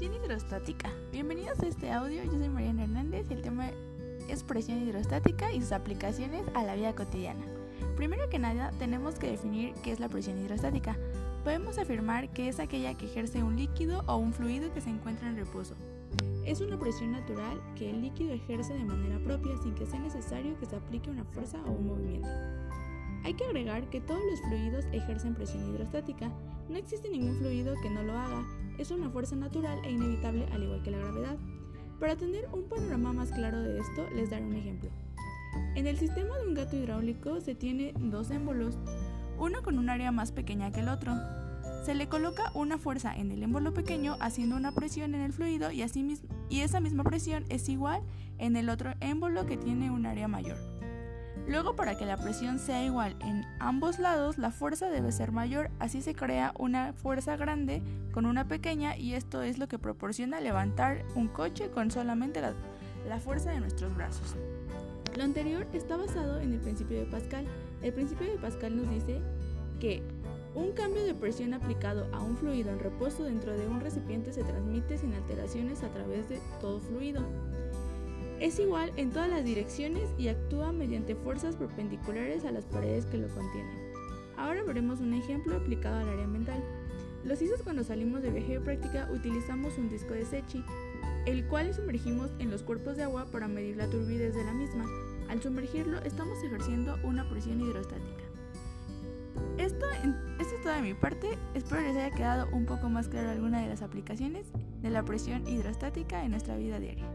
hidrostática. Bienvenidos a este audio, yo soy Mariana Hernández y el tema es presión hidrostática y sus aplicaciones a la vida cotidiana. Primero que nada, tenemos que definir qué es la presión hidrostática. Podemos afirmar que es aquella que ejerce un líquido o un fluido que se encuentra en reposo. Es una presión natural que el líquido ejerce de manera propia sin que sea necesario que se aplique una fuerza o un movimiento. Hay que agregar que todos los fluidos ejercen presión hidrostática. No existe ningún fluido que no lo haga. Es una fuerza natural e inevitable al igual que la gravedad. Para tener un panorama más claro de esto, les daré un ejemplo. En el sistema de un gato hidráulico se tiene dos émbolos, uno con un área más pequeña que el otro. Se le coloca una fuerza en el émbolo pequeño haciendo una presión en el fluido y, y esa misma presión es igual en el otro émbolo que tiene un área mayor. Luego, para que la presión sea igual en ambos lados, la fuerza debe ser mayor, así se crea una fuerza grande con una pequeña y esto es lo que proporciona levantar un coche con solamente la, fuerza de nuestros brazos. Lo anterior está basado en el principio de Pascal. El principio de Pascal nos dice que un cambio de presión aplicado a un fluido en reposo dentro de un recipiente se transmite sin alteraciones a través de todo fluido. Es igual en todas las direcciones y actúa mediante fuerzas perpendiculares a las paredes que lo contienen. Ahora veremos un ejemplo aplicado al área mental. Los ISOs cuando salimos de viaje de práctica utilizamos un disco de Sechi, el cual sumergimos en los cuerpos de agua para medir la turbidez de la misma. Al sumergirlo estamos ejerciendo una presión hidrostática. Esto, esto es todo de mi parte, espero les haya quedado un poco más claro alguna de las aplicaciones de la presión hidrostática en nuestra vida diaria.